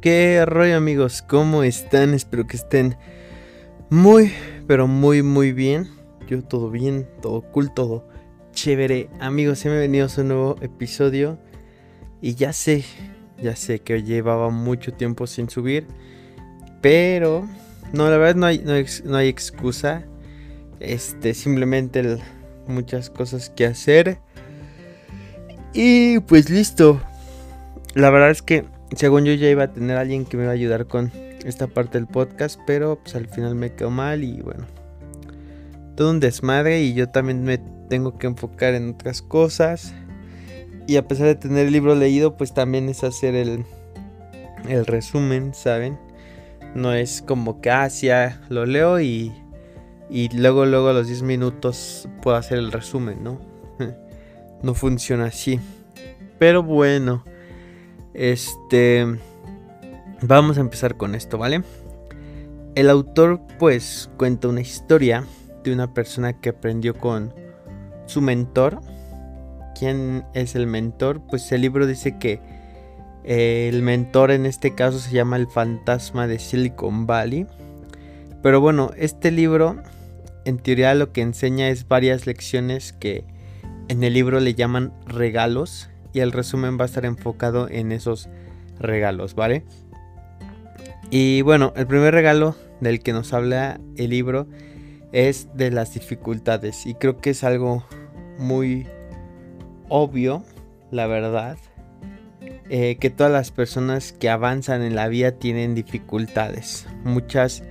¿Qué rollo amigos? ¿Cómo están? Espero que estén muy, pero muy, muy bien. Yo todo bien, todo cool, todo chévere. Amigos, he venido a un nuevo episodio. Y ya sé, ya sé que llevaba mucho tiempo sin subir. Pero, no, la verdad no hay, no hay, excusa. Este, simplemente muchas cosas que hacer. Y pues listo. La verdad es que según yo ya iba a tener alguien que me iba a ayudar con esta parte del podcast, pero pues al final me quedó mal y bueno, todo un desmadre y yo también me tengo que enfocar en otras cosas. Y a pesar de tener el libro leído, pues también es hacer el, el resumen, ¿saben? No es como que, ah, lo leo y, y luego, luego a los 10 minutos puedo hacer el resumen, ¿no? no funciona así. Pero bueno. Este. Vamos a empezar con esto, ¿vale? El autor, pues, cuenta una historia de una persona que aprendió con su mentor. ¿Quién es el mentor? Pues el libro dice que eh, el mentor en este caso se llama El fantasma de Silicon Valley. Pero bueno, este libro en teoría lo que enseña es varias lecciones que en el libro le llaman regalos y el resumen va a estar enfocado en esos regalos, ¿vale? Y bueno, el primer regalo del que nos habla el libro es de las dificultades y creo que es algo muy obvio, la verdad, eh, que todas las personas que avanzan en la vida tienen dificultades. Muchas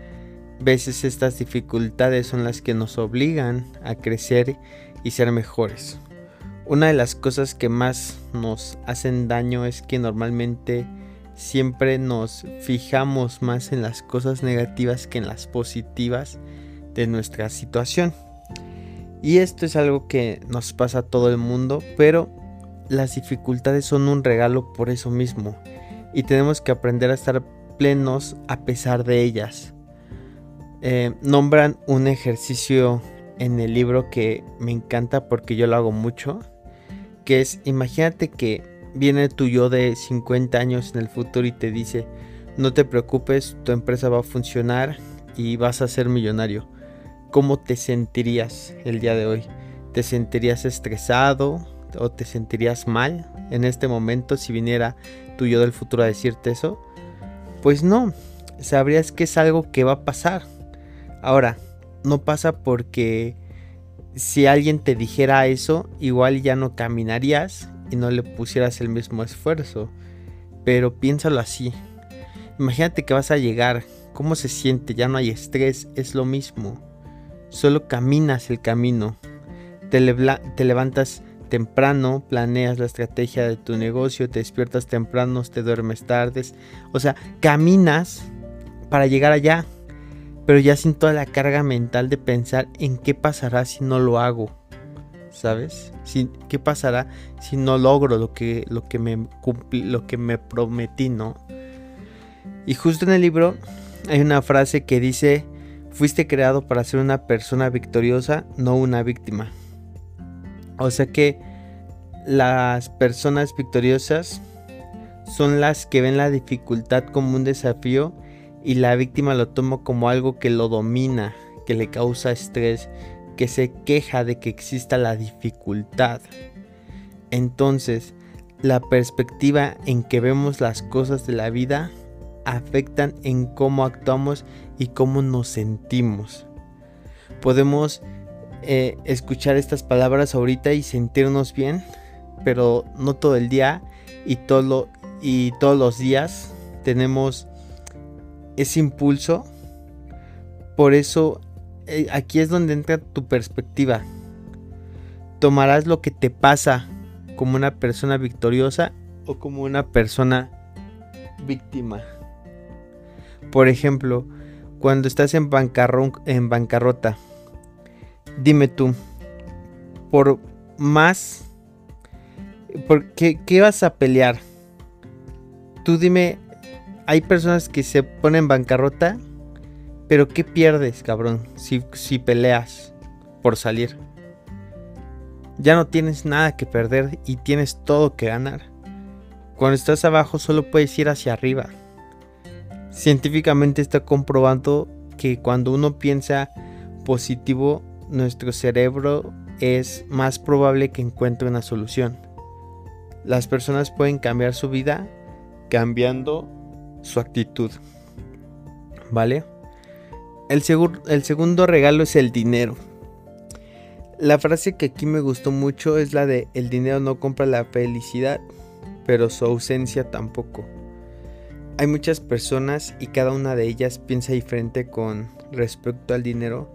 veces estas dificultades son las que nos obligan a crecer y ser mejores. Una de las cosas que más nos hacen daño es que normalmente siempre nos fijamos más en las cosas negativas que en las positivas de nuestra situación. Y esto es algo que nos pasa a todo el mundo, pero las dificultades son un regalo por eso mismo y tenemos que aprender a estar plenos a pesar de ellas. Eh, nombran un ejercicio en el libro que me encanta porque yo lo hago mucho que es, imagínate que viene tu yo de 50 años en el futuro y te dice, no te preocupes, tu empresa va a funcionar y vas a ser millonario. ¿Cómo te sentirías el día de hoy? ¿Te sentirías estresado o te sentirías mal en este momento si viniera tu yo del futuro a decirte eso? Pues no, sabrías que es algo que va a pasar. Ahora, no pasa porque si alguien te dijera eso, igual ya no caminarías y no le pusieras el mismo esfuerzo. Pero piénsalo así. Imagínate que vas a llegar, ¿cómo se siente? Ya no hay estrés, es lo mismo. Solo caminas el camino. Te, levantas temprano, planeas la estrategia de tu negocio, te despiertas temprano, te duermes tardes. O sea, caminas para llegar allá pero ya sin toda la carga mental de pensar en qué pasará si no lo hago. ¿Sabes? ¿Qué pasará si no logro lo que, lo que, me, lo que me prometí, no? Y justo en el libro hay una frase que dice, fuiste creado para ser una persona victoriosa, no una víctima. O sea que las personas victoriosas son las que ven la dificultad como un desafío y la víctima lo toma como algo que lo domina, que le causa estrés, que se queja de que exista la dificultad. Entonces, la perspectiva en que vemos las cosas de la vida afectan en cómo actuamos y cómo nos sentimos. Podemos eh, escuchar estas palabras ahorita y sentirnos bien, pero no todo el día y, y todos los días tenemos ese impulso. Por eso eh, aquí es donde entra tu perspectiva. Tomarás lo que te pasa como una persona victoriosa o como una persona víctima. Por ejemplo, cuando estás en, en bancarrota, dime tú, por más, ¿por qué, qué vas a pelear? Tú dime hay personas que se ponen bancarrota, pero ¿qué pierdes, cabrón? Si, si peleas por salir. Ya no tienes nada que perder y tienes todo que ganar. Cuando estás abajo solo puedes ir hacia arriba. Científicamente está comprobado que cuando uno piensa positivo, nuestro cerebro es más probable que encuentre una solución. Las personas pueden cambiar su vida cambiando su actitud. ¿Vale? El, segundo regalo es el dinero. La frase que aquí me gustó mucho es la de el dinero no compra la felicidad, pero su ausencia tampoco. Hay muchas personas y cada una de ellas piensa diferente con respecto al dinero.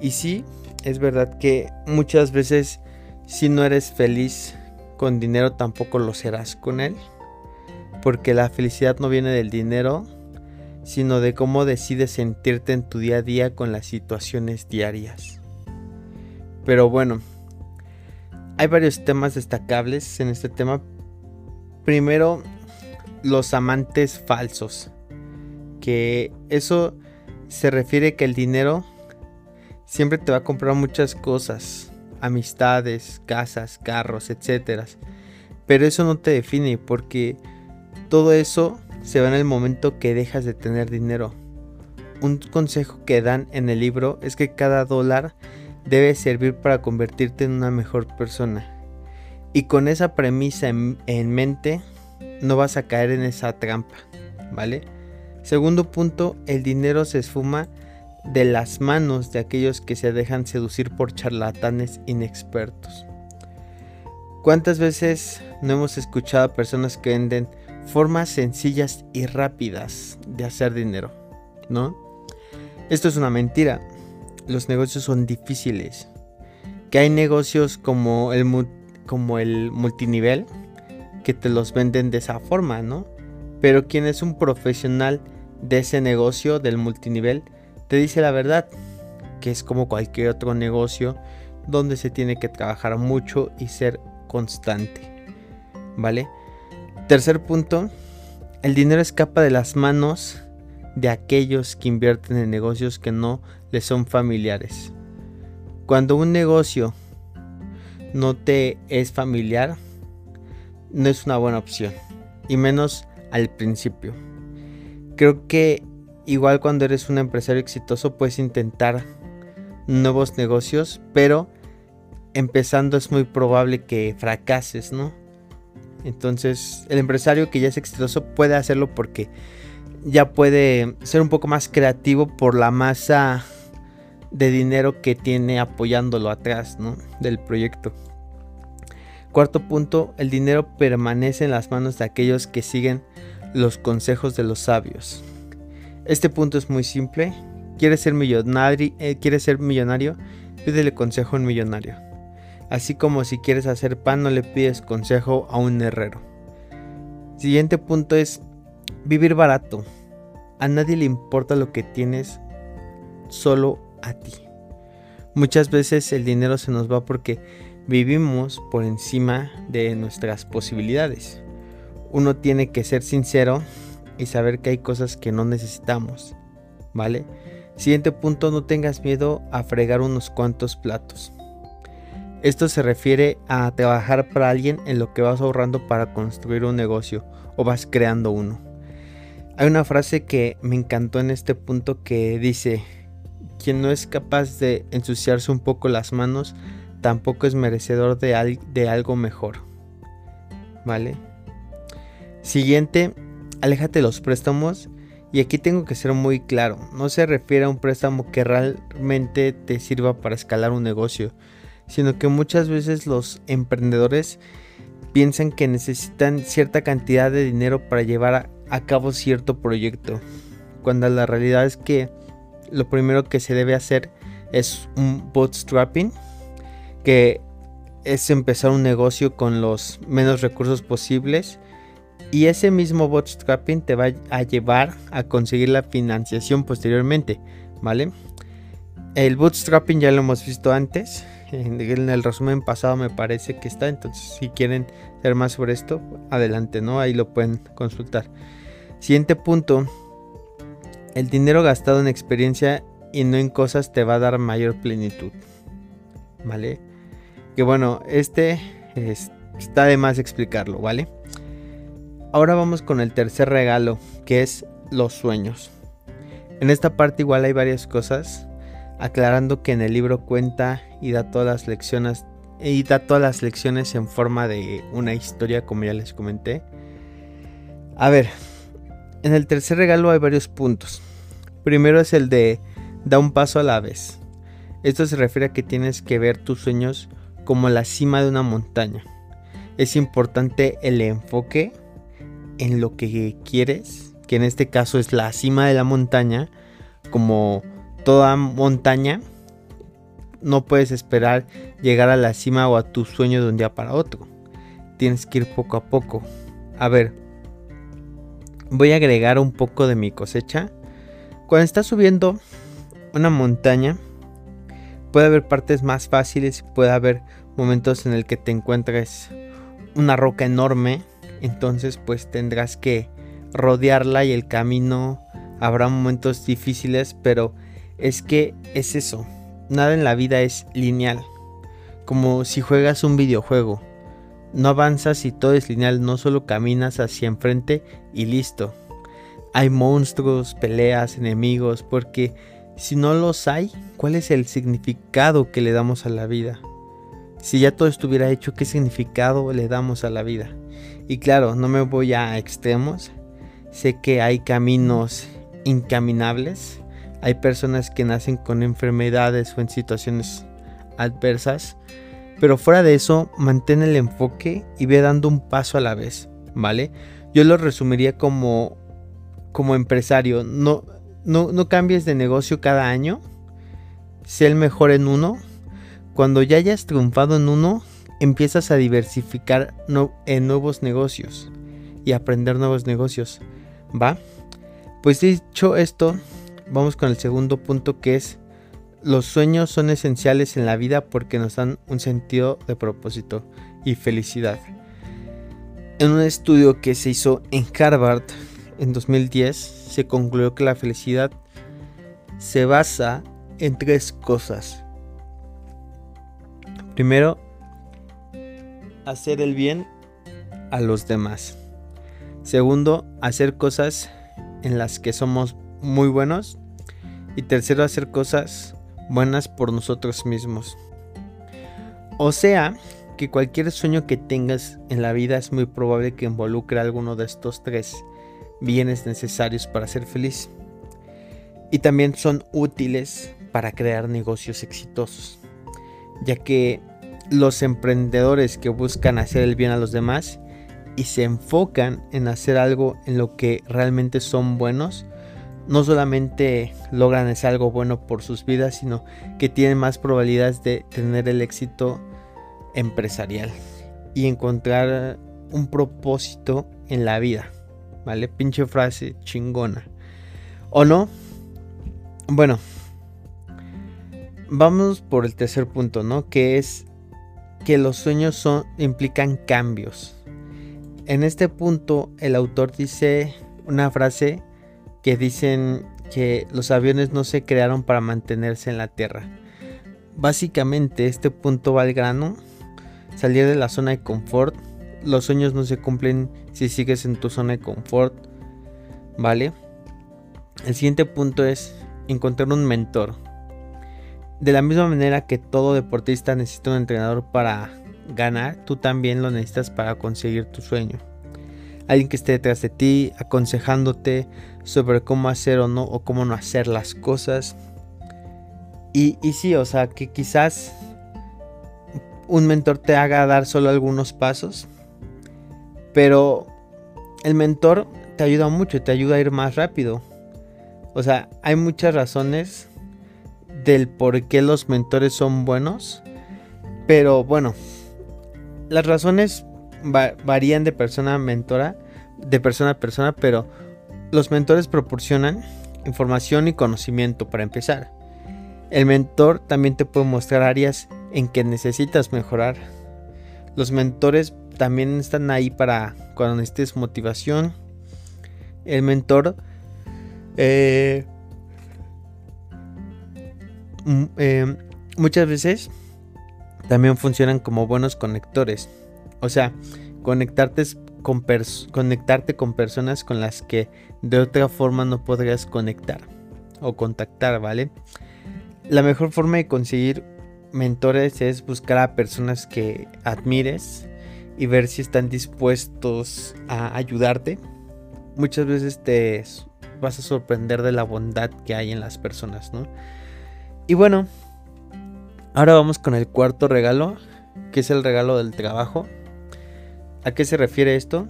Y sí, es verdad que muchas veces si no eres feliz con dinero tampoco lo serás con él. Porque la felicidad no viene del dinero, sino de cómo decides sentirte en tu día a día con las situaciones diarias. Pero bueno, hay varios temas destacables en este tema. Primero, los amantes falsos. Que eso se refiere que el dinero siempre te va a comprar muchas cosas. Amistades, casas, carros, etc. Pero eso no te define porque todo eso se va en el momento que dejas de tener dinero. Un consejo que dan en el libro es que cada dólar debe servir para convertirte en una mejor persona. Y con esa premisa en, mente, no vas a caer en esa trampa, ¿vale? Segundo punto, el dinero se esfuma de las manos de aquellos que se dejan seducir por charlatanes inexpertos. ¿Cuántas veces no hemos escuchado a personas que venden formas sencillas y rápidas de hacer dinero? ¿No? Esto es una mentira los negocios son difíciles. Que hay negocios como el, como el multinivel que te los venden de esa forma, ¿no? Pero quien es un profesional de ese negocio del multinivel te dice la verdad, que es como cualquier otro negocio donde se tiene que trabajar mucho y ser constante. ¿Vale? Tercer punto, el dinero escapa de las manos de aquellos que invierten en negocios que no les son familiares. Cuando un negocio no te es familiar, no es una buena opción, y menos al principio. Creo que igual cuando eres un empresario exitoso puedes intentar nuevos negocios, pero empezando es muy probable que fracases, ¿no? Entonces, el empresario que ya es exitoso puede hacerlo porque ya puede ser un poco más creativo por la masa de dinero que tiene apoyándolo atrás ¿no? del proyecto. Cuarto punto, el dinero permanece en las manos de aquellos que siguen los consejos de los sabios. Este punto es muy simple. ¿Quieres ser millonario? Eh, ¿Quieres ser millonario? Pídele consejo a un millonario. Así como si quieres hacer pan no le pides consejo a un herrero. Siguiente punto es Vivir barato. A nadie le importa lo que tienes, solo a ti. Muchas veces el dinero se nos va porque vivimos por encima de nuestras posibilidades. Uno tiene que ser sincero y saber que hay cosas que no necesitamos, ¿vale? Siguiente punto, no tengas miedo a fregar unos cuantos platos. Esto se refiere a trabajar para alguien en lo que vas ahorrando para construir un negocio o vas creando uno. Hay una frase que me encantó en este punto que dice, quien no es capaz de ensuciarse un poco las manos, tampoco es merecedor de, algo mejor. ¿Vale? Siguiente, aléjate de los préstamos. Y aquí tengo que ser muy claro, no se refiere a un préstamo que realmente te sirva para escalar un negocio, sino que muchas veces los emprendedores piensan que necesitan cierta cantidad de dinero para llevar a, cabo cierto proyecto, cuando la realidad es que lo primero que se debe hacer es un bootstrapping, que es empezar un negocio con los menos recursos posibles y ese mismo bootstrapping te va a llevar a conseguir la financiación posteriormente, ¿vale? El bootstrapping ya lo hemos visto antes, en el resumen pasado me parece que está, entonces si quieren ver más sobre esto, adelante, ¿no? Ahí lo pueden consultar. Siguiente punto, el dinero gastado en experiencia y no en cosas te va a dar mayor plenitud. ¿Vale? Que bueno, este está de más explicarlo, ¿vale? Ahora vamos con el tercer regalo, que es los sueños. En esta parte igual hay varias cosas, aclarando que en el libro cuenta y da todas las lecciones y da todas las lecciones en forma de una historia como ya les comenté. A ver, en el tercer regalo hay varios puntos. Primero es el de da un paso a la vez. Esto se refiere a que tienes que ver tus sueños como la cima de una montaña. Es importante el enfoque en lo que quieres, que en este caso es la cima de la montaña, como toda montaña, no puedes esperar llegar a la cima o a tu sueño de un día para otro. Tienes que ir poco a poco. A ver, voy a agregar un poco de mi cosecha. Cuando estás subiendo una montaña, puede haber partes más fáciles puede haber momentos en el que te encuentres una roca enorme. Entonces pues tendrás que rodearla y el camino habrá momentos difíciles, pero es que es eso. Nada en la vida es lineal. Como si juegas un videojuego. No avanzas y todo es lineal, no solo caminas hacia enfrente y listo. Hay monstruos, peleas, enemigos, porque si no los hay, ¿cuál es el significado que le damos a la vida? Si ya todo estuviera hecho, ¿qué significado le damos a la vida? Y claro, no me voy a extremos. Sé que hay caminos incaminables. Hay personas que nacen con enfermedades o en situaciones adversas. Pero fuera de eso, mantén el enfoque y ve dando un paso a la vez, ¿vale? Yo lo resumiría como, como empresario. No, no, no cambies de negocio cada año. Sé el mejor en uno. Cuando ya hayas triunfado en uno, empiezas a diversificar en nuevos negocios y aprender nuevos negocios. ¿Va? Pues dicho esto, vamos con el segundo punto que es los sueños son esenciales en la vida porque nos dan un sentido de propósito y felicidad. En un estudio que se hizo en Harvard en 2010, se concluyó que la felicidad se basa en tres cosas. Primero, hacer el bien a los demás. Segundo, hacer cosas en las que somos muy buenos. Y tercero, hacer cosas buenas por nosotros mismos. O sea, que cualquier sueño que tengas en la vida es muy probable que involucre alguno de estos tres bienes necesarios para ser feliz. Y también son útiles para crear negocios exitosos, ya que los emprendedores que buscan hacer el bien a los demás y se enfocan en hacer algo en lo que realmente son buenos, no solamente logran hacer algo bueno por sus vidas, sino que tienen más probabilidades de tener el éxito empresarial y encontrar un propósito en la vida. ¿Vale? Pinche frase chingona. ¿O no? Bueno. Vamos por el tercer punto, ¿no? Que es que los sueños son, implican cambios. En este punto el autor dice una frase que dicen que los aviones no se crearon para mantenerse en la Tierra. Básicamente este punto va al grano, salir de la zona de confort. Los sueños no se cumplen si sigues en tu zona de confort, ¿vale? El siguiente punto es encontrar un mentor. De la misma manera que todo deportista necesita un entrenador para ganar, tú también lo necesitas para conseguir tu sueño. Alguien que esté detrás de ti, aconsejándote sobre cómo hacer o no, o cómo no hacer las cosas. Y, y sí, o sea, que quizás un mentor te haga dar solo algunos pasos, pero el mentor te ayuda mucho, te ayuda a ir más rápido. O sea, hay muchas razones del por qué los mentores son buenos, pero bueno, las razones varían de persona a mentora, de persona a persona, pero los mentores proporcionan información y conocimiento para empezar. El mentor también te puede mostrar áreas en que necesitas mejorar. Los mentores también están ahí para cuando necesites motivación. El mentor eh, eh, muchas veces también funcionan como buenos conectores. O sea, conectarte conectarte con personas con las que de otra forma no podrías conectar o contactar, ¿vale? La mejor forma de conseguir mentores es buscar a personas que admires y ver si están dispuestos a ayudarte. Muchas veces te vas a sorprender de la bondad que hay en las personas, ¿no? Y bueno, ahora vamos con el cuarto regalo, que es el regalo del trabajo. ¿A qué se refiere esto?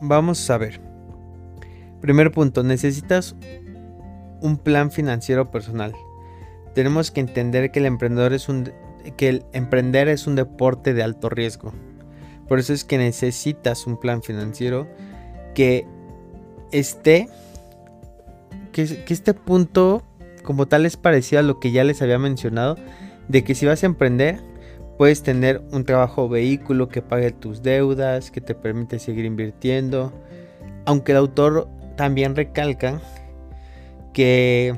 Vamos a ver. Primer punto, necesitas un plan financiero personal. Tenemos que entender que el emprendedor es un que el emprender es un deporte de alto riesgo. Por eso es que necesitas un plan financiero que esté que, que este punto como tal es parecido a lo que ya les había mencionado de que si vas a emprender Puedes tener un trabajo vehículo que pague tus deudas, que te permite seguir invirtiendo. Aunque el autor también recalca que,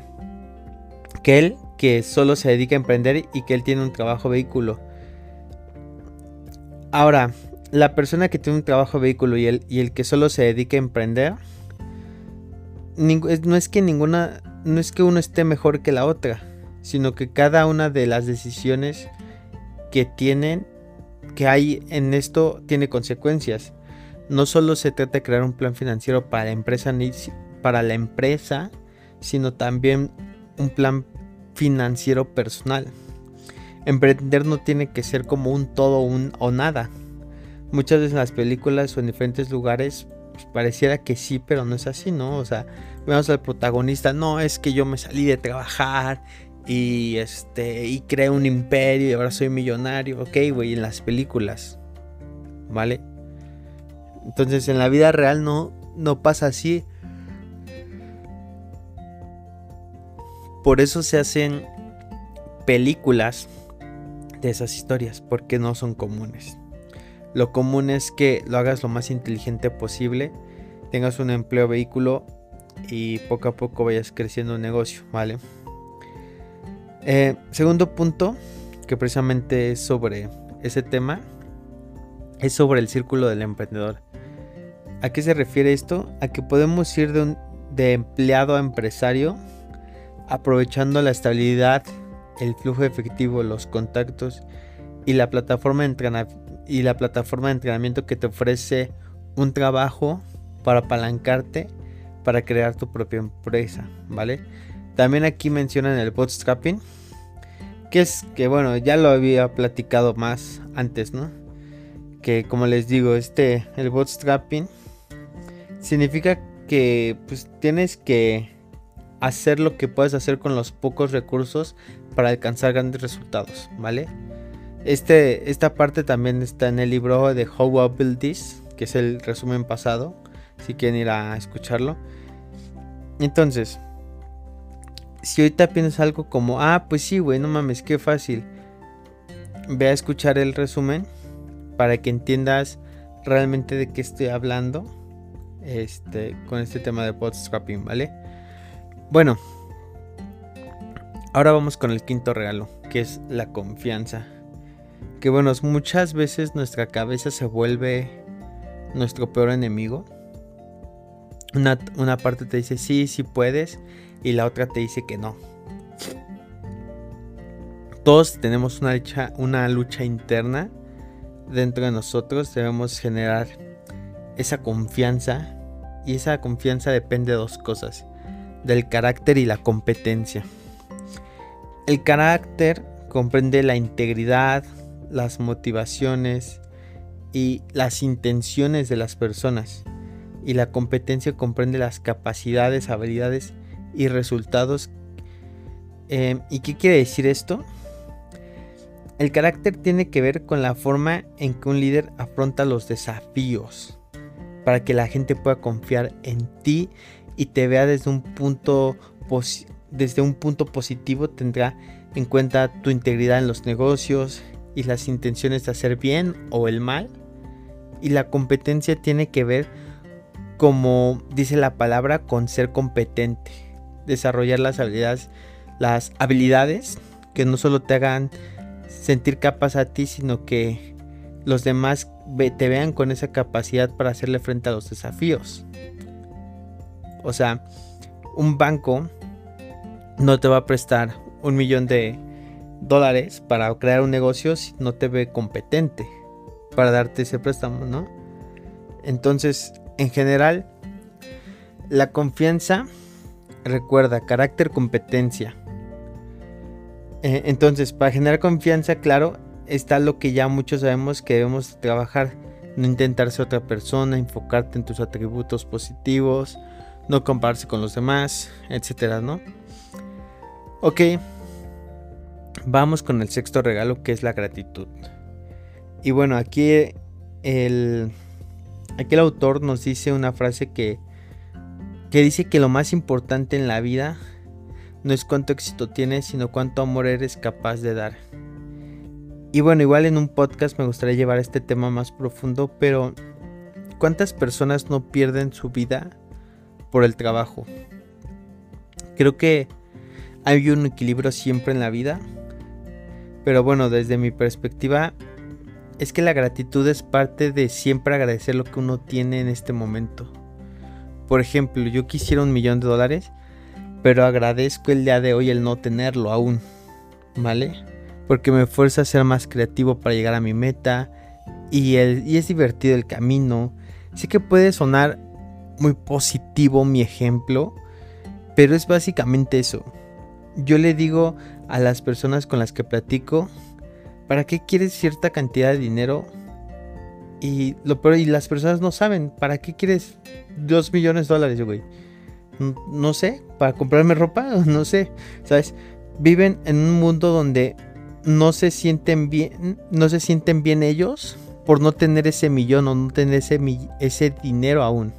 que él, que solo se dedica a emprender y que él tiene un trabajo vehículo. Ahora, la persona que tiene un trabajo vehículo y el, y el que solo se dedica a emprender, no es que ninguna, no es que uno esté mejor que la otra, sino que cada una de las decisiones que tienen, que hay en esto, tiene consecuencias. No solo se trata de crear un plan financiero para la empresa, para la empresa sino también un plan financiero personal. Emprender no tiene que ser como un todo un, o nada. Muchas veces en las películas o en diferentes lugares pues, pareciera que sí, pero no es así, ¿no? O sea, vemos al protagonista, no, es que yo me salí de trabajar y este y creé un imperio y ahora soy millonario, ok, güey, en las películas. ¿Vale? Entonces en la vida real no no pasa así. Por eso se hacen películas de esas historias, porque no son comunes. Lo común es que lo hagas lo más inteligente posible, tengas un empleo vehículo y poco a poco vayas creciendo un negocio, ¿vale? Eh, segundo punto, que precisamente es sobre ese tema, es sobre el círculo del emprendedor. ¿A qué se refiere esto? A que podemos ir de, un, de empleado a empresario aprovechando la estabilidad, el flujo efectivo, los contactos y la plataforma de, y la plataforma de entrenamiento que te ofrece un trabajo para apalancarte para crear tu propia empresa, ¿vale? También aquí mencionan el bootstrapping. Que es que bueno, ya lo había platicado más antes, ¿no? Que como les digo, este, el bootstrapping significa que pues tienes que hacer lo que puedes hacer con los pocos recursos para alcanzar grandes resultados, ¿vale? Este, esta parte también está en el libro de How I Build This, que es el resumen pasado, si quieren ir a escucharlo. Entonces, si ahorita piensas algo como, ah, pues sí, güey, no mames, qué fácil. Ve a escuchar el resumen para que entiendas realmente de qué estoy hablando este, con este tema de bootstrapping, ¿vale? Bueno, ahora vamos con el quinto regalo, que es la confianza. Que bueno, muchas veces nuestra cabeza se vuelve nuestro peor enemigo. Una, una parte te dice, sí, sí puedes y la otra te dice que no. Todos tenemos una lucha, una lucha interna dentro de nosotros. Debemos generar esa confianza. Y esa confianza depende de dos cosas. Del carácter y la competencia. El carácter comprende la integridad, las motivaciones y las intenciones de las personas. Y la competencia comprende las capacidades, habilidades y resultados. Em, ¿Y qué quiere decir esto? El carácter tiene que ver con la forma en que un líder afronta los desafíos para que la gente pueda confiar en ti y te vea desde un punto desde un punto positivo tendrá en cuenta tu integridad en los negocios y las intenciones de hacer bien o el mal y la competencia tiene que ver como dice la palabra con ser competente desarrollar las habilidades, las habilidades que no solo te hagan sentir capaz a ti, sino que los demás te vean con esa capacidad para hacerle frente a los desafíos. O sea, un banco no te va a prestar un millón de dólares para crear un negocio si no te ve competente para darte ese préstamo, ¿no? Entonces, en general, la confianza, recuerda, carácter, competencia. Eh, entonces, para generar confianza, claro, está lo que ya muchos sabemos que debemos trabajar. No intentar ser otra persona, enfocarte en tus atributos positivos, no compararse con los demás, etcétera, ¿no? Ok, vamos con el sexto regalo que es la gratitud. Y bueno, aquí el, aquí el autor nos dice una frase que, que dice que lo más importante en la vida no es cuánto éxito tienes, sino cuánto amor eres capaz de dar. Y bueno, igual en un podcast me gustaría llevar este tema más profundo, pero ¿cuántas personas no pierden su vida por el trabajo? Creo que hay un equilibrio siempre en la vida, pero bueno, desde mi perspectiva, es que la gratitud es parte de siempre agradecer lo que uno tiene en este momento. Por ejemplo, yo quisiera un millón de dólares, pero agradezco el día de hoy el no tenerlo aún, ¿vale? porque me fuerza a ser más creativo para llegar a mi meta y, es divertido el camino. Sé que puede sonar muy positivo mi ejemplo, pero es básicamente eso. Yo le digo a las personas con las que platico, ¿para qué quieres cierta cantidad de dinero? Y, las personas no saben, ¿para qué quieres 2 millones de dólares, güey? No sé, para comprarme ropa, no sé, ¿sabes? Viven en un mundo donde no se sienten bien, no se sienten bien ellos por no tener ese millón o no tener ese, ese dinero aún.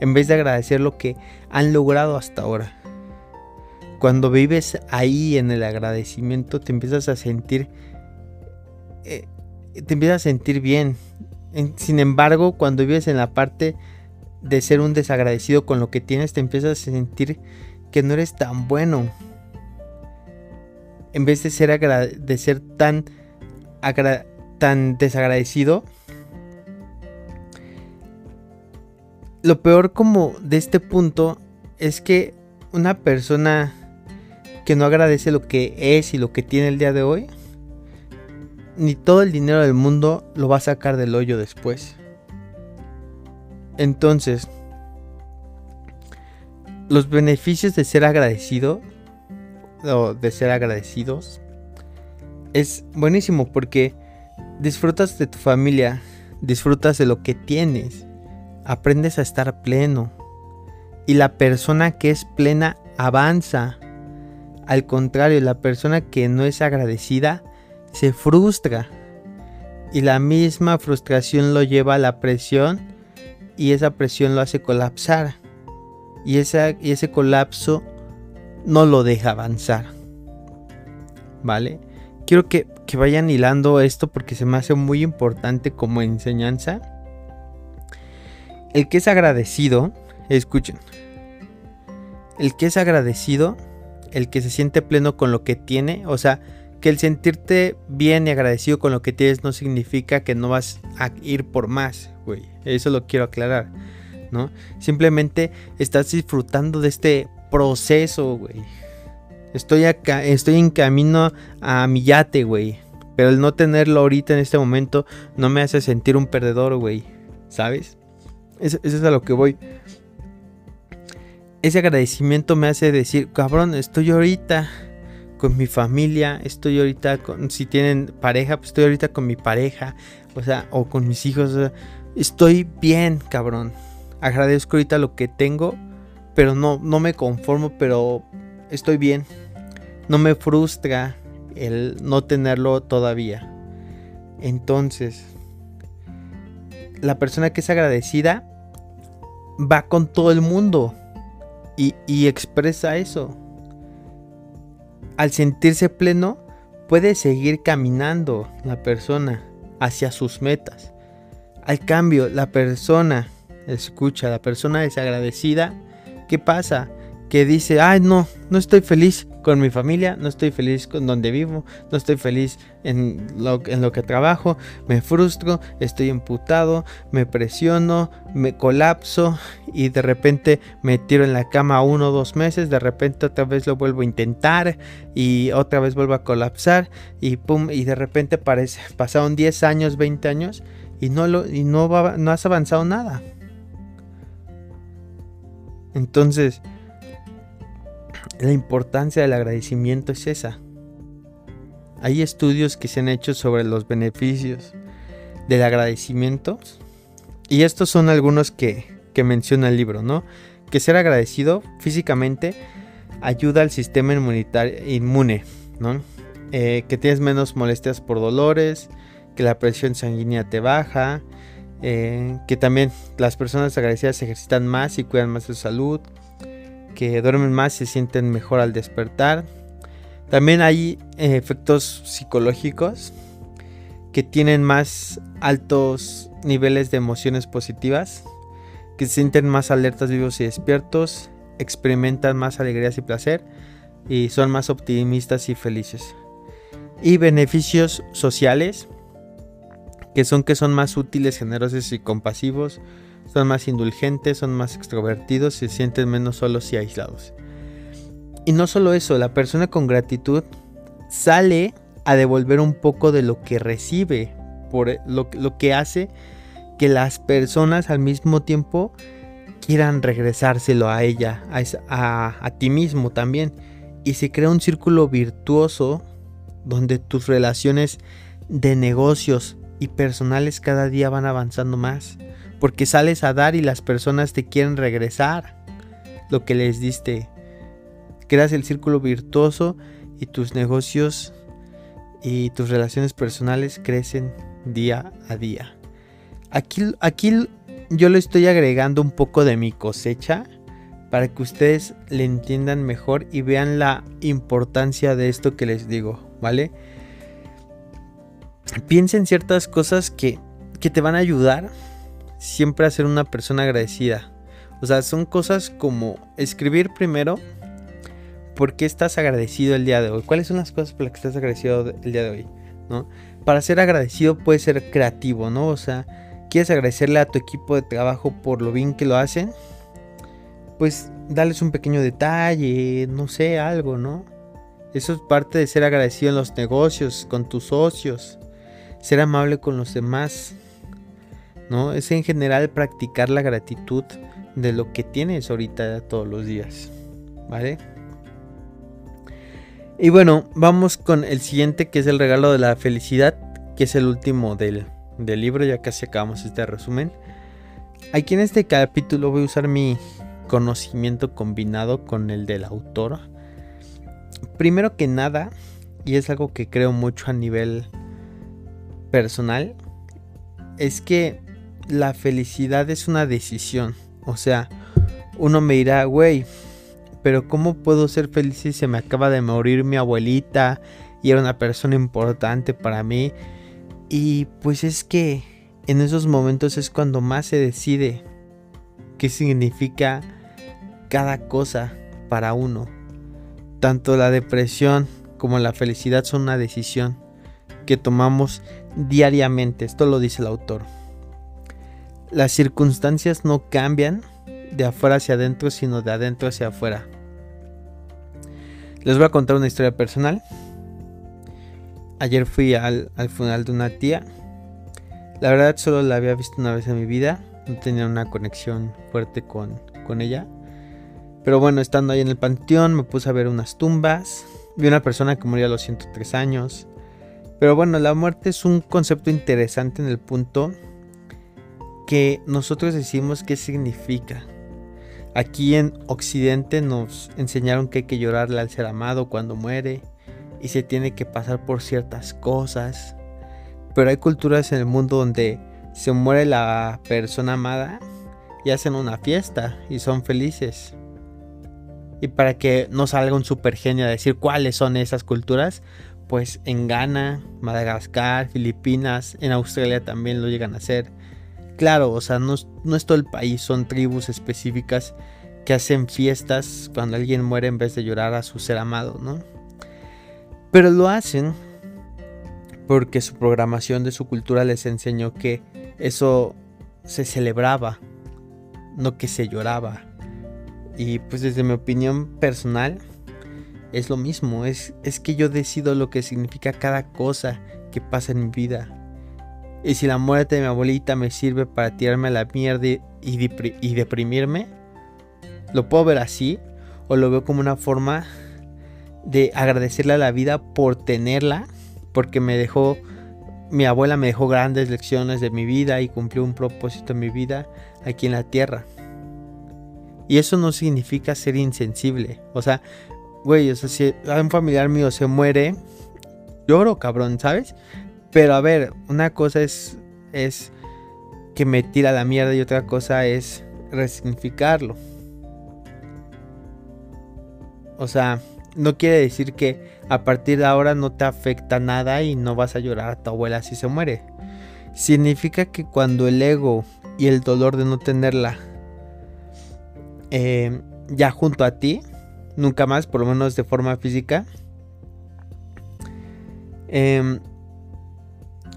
En vez de agradecer lo que han logrado hasta ahora. Cuando vives ahí en el agradecimiento te empiezas a sentir eh, te empiezas a sentir bien. Sin embargo, cuando vives en la parte de ser un desagradecido con lo que tienes, te empiezas a sentir que no eres tan bueno, en vez de ser, tan, tan desagradecido, lo peor como de este punto es que una persona que no agradece lo que es y lo que tiene el día de hoy, ni todo el dinero del mundo lo va a sacar del hoyo después. Entonces, los beneficios de ser agradecido de ser agradecidos es buenísimo porque disfrutas de tu familia, disfrutas de lo que tienes, aprendes a estar pleno y la persona que es plena avanza. Al contrario, la persona que no es agradecida se frustra y la misma frustración lo lleva a la presión y esa presión lo hace colapsar y, esa, y ese colapso no lo deja avanzar. ¿Vale? Quiero que, vayan hilando esto porque se me hace muy importante como enseñanza. El que es agradecido, escuchen, el que es agradecido, el que se siente pleno con lo que tiene, o sea, que el sentirte bien y agradecido con lo que tienes no significa que no vas a ir por más, güey. Eso lo quiero aclarar, ¿no? Simplemente estás disfrutando de este proceso, güey. Estoy acá, estoy en camino a mi yate, güey. Pero el no tenerlo ahorita en este momento no me hace sentir un perdedor, güey. ¿Sabes? Eso, es a lo que voy. Ese agradecimiento me hace decir, cabrón, estoy ahorita con mi familia, estoy ahorita con, si tienen pareja, pues estoy ahorita con mi pareja, o sea, o con mis hijos, estoy bien, cabrón. Agradezco ahorita lo que tengo pero no, no me conformo, pero estoy bien. No me frustra el no tenerlo todavía. Entonces, la persona que es agradecida va con todo el mundo y, y expresa eso. Al sentirse pleno, puede seguir caminando la persona hacia sus metas. Al cambio, la persona, escucha, la persona desagradecida, ¿Qué pasa? que dice, ay no, no estoy feliz con mi familia, no estoy feliz con donde vivo, no estoy feliz en lo, en lo que trabajo, me frustro, estoy emputado, me presiono, me colapso y de repente me tiro en la cama uno o dos meses, de repente otra vez lo vuelvo a intentar y otra vez vuelvo a colapsar y pum, y de repente parece, pasaron 10 años, 20 años y no, lo, y no, no has avanzado nada. Entonces, la importancia del agradecimiento es esa. Hay estudios que se han hecho sobre los beneficios del agradecimiento y estos son algunos que, menciona el libro, ¿no? Que ser agradecido físicamente ayuda al sistema inmunitario, inmune, ¿no? Eh, que tienes menos molestias por dolores, que la presión sanguínea te baja, eh, que también las personas agradecidas ejercitan más y cuidan más su salud, que duermen más se sienten mejor al despertar. También hay eh, efectos psicológicos que tienen más altos niveles de emociones positivas, que se sienten más alertas, vivos y despiertos, experimentan más alegrías y placer y son más optimistas y felices. Y beneficios sociales, que son que son más útiles, generosos y compasivos, son más indulgentes, son más extrovertidos, se sienten menos solos y aislados. Y no solo eso, la persona con gratitud sale a devolver un poco de lo que recibe, por lo, que hace que las personas al mismo tiempo quieran regresárselo a ella, a ti mismo también. Y se crea un círculo virtuoso donde tus relaciones de negocios y personales cada día van avanzando más porque sales a dar y las personas te quieren regresar lo que les diste. Creas el círculo virtuoso y tus negocios y tus relaciones personales crecen día a día. Aquí, aquí yo le estoy agregando un poco de mi cosecha para que ustedes le entiendan mejor y vean la importancia de esto que les digo, ¿vale? Piensen ciertas cosas que, que te van a ayudar siempre a ser una persona agradecida. O sea, son cosas como escribir primero por qué estás agradecido el día de hoy. ¿Cuáles son las cosas por las que estás agradecido el día de hoy? ¿No? Para ser agradecido puede ser creativo, ¿no? O sea, quieres agradecerle a tu equipo de trabajo por lo bien que lo hacen. Pues darles un pequeño detalle, no sé, algo, ¿no? Eso es parte de ser agradecido en los negocios, con tus socios. Ser amable con los demás. ¿No? Es en general practicar la gratitud de lo que tienes ahorita todos los días, ¿vale? Y bueno, vamos con el siguiente que es el regalo de la felicidad, que es el último del, del libro, ya casi acabamos este resumen. Aquí en este capítulo voy a usar mi conocimiento combinado con el del autor. Primero que nada, y es algo que creo mucho a nivel personal, es que la felicidad es una decisión. O sea, uno me dirá, güey, pero ¿cómo puedo ser feliz si se me acaba de morir mi abuelita y era una persona importante para mí? Y pues es que en esos momentos es cuando más se decide qué significa cada cosa para uno. Tanto la depresión como la felicidad son una decisión que tomamos diariamente. Esto lo dice el autor. Las circunstancias no cambian de afuera hacia adentro, sino de adentro hacia afuera. Les voy a contar una historia personal. Ayer fui al, funeral de una tía. La verdad solo la había visto una vez en mi vida. No tenía una conexión fuerte con, con ella. Pero bueno, estando ahí en el panteón me puse a ver unas tumbas. Vi una persona que murió a los 103 años. Pero bueno, la muerte es un concepto interesante en el punto que nosotros decimos qué significa. Aquí en Occidente nos enseñaron que hay que llorarle al ser amado cuando muere y se tiene que pasar por ciertas cosas. Pero hay culturas en el mundo donde se muere la persona amada y hacen una fiesta y son felices. Y para que no salga un super genio a decir cuáles son esas culturas, pues en Ghana, Madagascar, Filipinas, en Australia también lo llegan a hacer claro, o sea, no, es todo el país, son tribus específicas que hacen fiestas cuando alguien muere en vez de llorar a su ser amado, ¿no? Pero lo hacen porque su programación de su cultura les enseñó que eso se celebraba, no que se lloraba. Y pues desde mi opinión personal es lo mismo, es, es que yo decido lo que significa cada cosa que pasa en mi vida. Y si la muerte de mi abuelita me sirve para tirarme a la mierda y, deprimirme, lo puedo ver así o lo veo como una forma de agradecerle a la vida por tenerla, porque me dejó, mi abuela me dejó grandes lecciones de mi vida y cumplió un propósito en mi vida aquí en la tierra. Y eso no significa ser insensible. O sea, güey, o sea, si un familiar mío se muere, lloro, cabrón, ¿sabes? Pero a ver, una cosa es, es que me tira la mierda y otra cosa es resignificarlo. O sea, no quiere decir que a partir de ahora no te afecta nada y no vas a llorar a tu abuela si se muere. Significa que cuando el ego y el dolor de no tenerla eh, ya junto a ti, nunca más, por lo menos de forma física, em,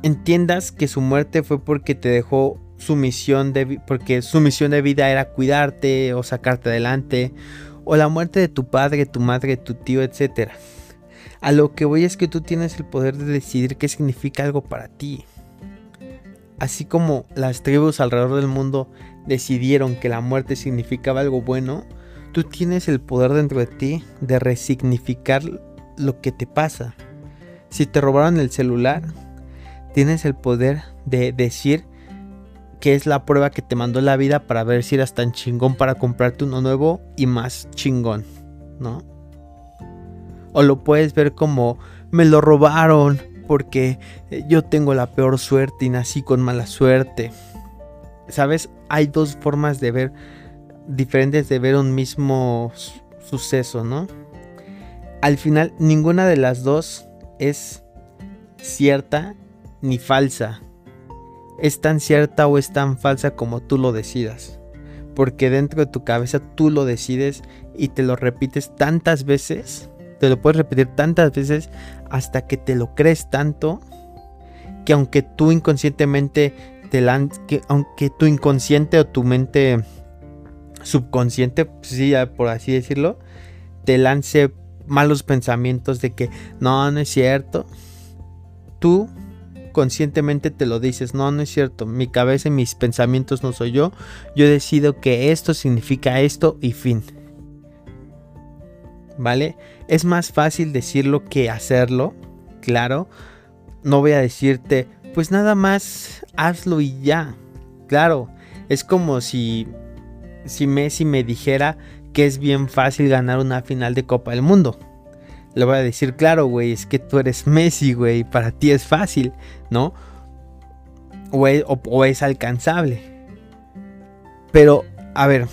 entiendas que su muerte fue porque te dejó su misión de porque su misión de vida era cuidarte o sacarte adelante o la muerte de tu padre, tu madre, tu tío, etc. A lo que voy es que tú tienes el poder de decidir qué significa algo para ti. Así como las tribus alrededor del mundo decidieron que la muerte significaba algo bueno, tú tienes el poder dentro de ti de resignificar lo que te pasa. Si te robaron el celular, tienes el poder de decir que es la prueba que te mandó la vida para ver si eras tan chingón para comprarte uno nuevo y más chingón, ¿no? O lo puedes ver como me lo robaron porque eh, yo tengo la peor suerte y nací con mala suerte. ¿Sabes? Hay dos formas de ver diferentes de ver un mismo suceso, ¿no? Al final ninguna de las dos es cierta ni falsa es tan cierta o es tan falsa como tú lo decidas. Porque dentro de tu cabeza tú lo decides y te lo repites tantas veces, te lo puedes repetir tantas veces hasta que te lo crees tanto que aunque tú inconscientemente te que aunque tu inconsciente o tu mente subconsciente, pues sí, por así decirlo, te lance malos pensamientos de que no, no es cierto, tú conscientemente te lo dices, no, no es cierto, mi cabeza y mis pensamientos no soy yo, yo decido que esto significa esto y fin. ¿Vale? Es más fácil decirlo que hacerlo, claro. No voy a decirte, pues nada más hazlo y ya. Claro, es como si, si Messi me dijera que es bien fácil ganar una final de Copa del Mundo le voy a decir, claro, güey, es que tú eres Messi, güey, para ti es fácil, ¿no? O es, alcanzable. Pero, a ver,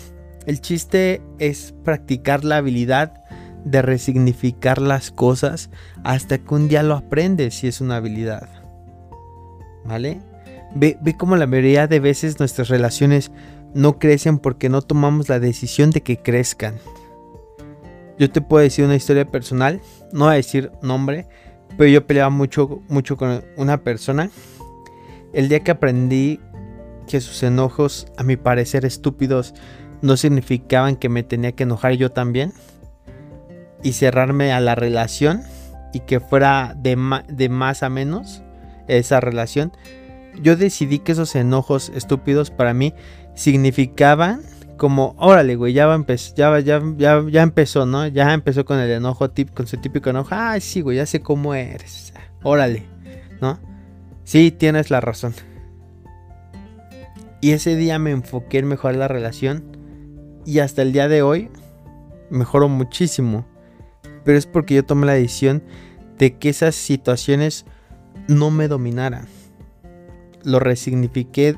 el chiste es practicar la habilidad de resignificar las cosas hasta que un día lo aprendes si es una habilidad. ¿Vale? Ve, ve cómo la mayoría de veces nuestras relaciones no crecen porque no tomamos la decisión de que crezcan. Yo te puedo decir una historia personal, no voy a decir nombre, pero yo peleaba mucho, mucho con una persona. El día que aprendí que sus enojos, a mi parecer estúpidos, no significaban que me tenía que enojar yo también y cerrarme a la relación y que fuera de, de más a menos esa relación, yo decidí que esos enojos estúpidos para mí significaban como, órale, güey, ya va ya, ya, ya, empezó, ¿no? Ya empezó con el enojo, con su típico enojo. Ay, sí, güey, ya sé cómo eres. Órale, ¿no? Sí, tienes la razón. Y ese día me enfoqué en mejorar la relación. Y hasta el día de hoy mejoró muchísimo. Pero es porque yo tomé la decisión de que esas situaciones no me dominaran. Lo resignifiqué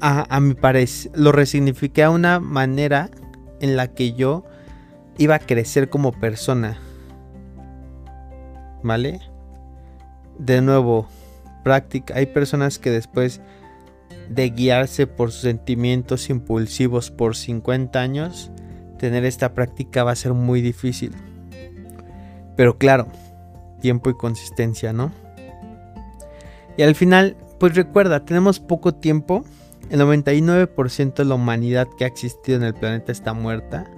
a, mi parecer, lo resignifiqué a una manera en la que yo iba a crecer como persona. ¿Vale? De nuevo, práctica. Hay personas que después de guiarse por sus sentimientos impulsivos por 50 años, tener esta práctica va a ser muy difícil. Pero claro, tiempo y consistencia, ¿no? Y al final, pues recuerda, tenemos poco tiempo. El 99% de la humanidad que ha existido en el planeta está muerta.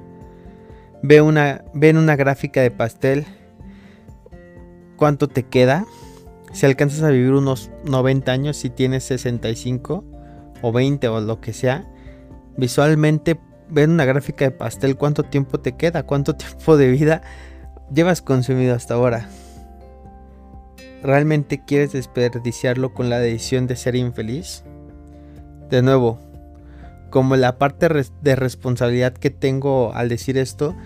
Ve, una, una gráfica de pastel cuánto te queda. Si alcanzas a vivir unos 90 años, si tienes 65 o 20 o lo que sea, visualmente ve en una gráfica de pastel cuánto tiempo te queda, cuánto tiempo de vida llevas consumido hasta ahora. ¿Realmente quieres desperdiciarlo con la decisión de ser infeliz? De nuevo, como la parte de responsabilidad que tengo al decir esto,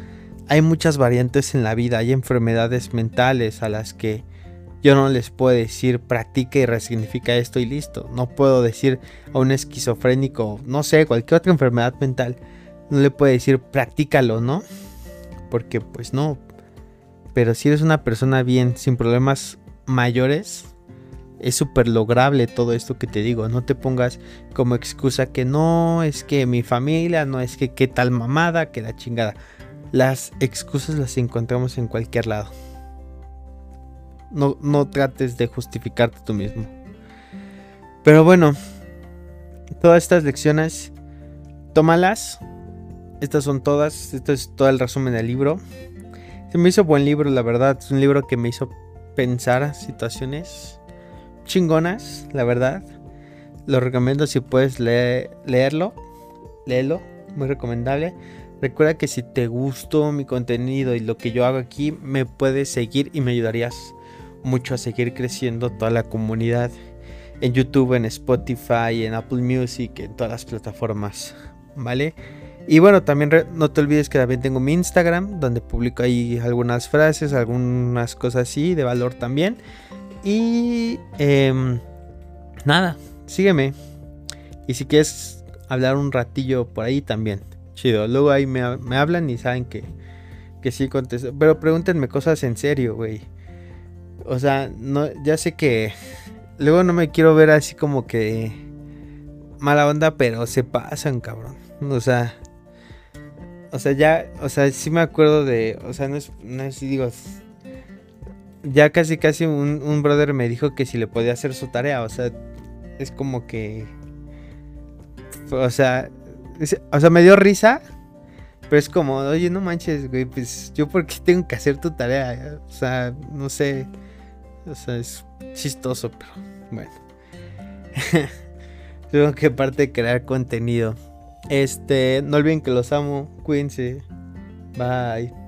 hay muchas variantes en la vida, hay enfermedades mentales a las que yo no les puedo decir practica y resignifica esto y listo. No puedo decir a un esquizofrénico, no sé, cualquier otra enfermedad mental, no le puedo decir practícalo, ¿no? Porque pues no. Pero si eres una persona bien, sin problemas mayores, es súper lograble todo esto que te digo. No te pongas como excusa que no, es que mi familia, no es que qué tal mamada, que la chingada. Las excusas las encontramos en cualquier lado. No, no trates de justificarte tú mismo. Pero bueno, todas estas lecciones, tómalas. Estas son todas. Esto es todo el resumen del libro. Se me hizo buen libro, la verdad. Es un libro que me hizo pensar situaciones chingonas, la verdad. Lo recomiendo si puedes leerlo. Léelo, muy recomendable. Recuerda que si te gustó mi contenido y lo que yo hago aquí, me puedes seguir y me ayudarías mucho a seguir creciendo toda la comunidad en YouTube, en Spotify, en Apple Music, en todas las plataformas, ¿vale? Y bueno, también no te olvides que también tengo mi Instagram, donde publico ahí algunas frases, algunas cosas así de valor también. Y em, nada, sígueme. Y si quieres hablar un ratillo por ahí también, chido. Luego ahí me, hablan y saben que, que sí contesto. Pero pregúntenme cosas en serio, güey. O sea, no, ya sé que luego no me quiero ver así como que mala onda, pero se pasan, cabrón. O sea, o sea, ya, o sea, sí me acuerdo de, o sea, no es, no es, digo, ya casi, casi un, brother me dijo que si le podía hacer su tarea, o sea, es como que, o sea, o sea, me dio risa, pero es como, oye, no manches, güey, pues yo porque tengo que hacer tu tarea, o sea, no sé, o sea, es chistoso, pero bueno. tengo que parte de crear contenido. Este, no olviden que los amo. Cuídense. Bye.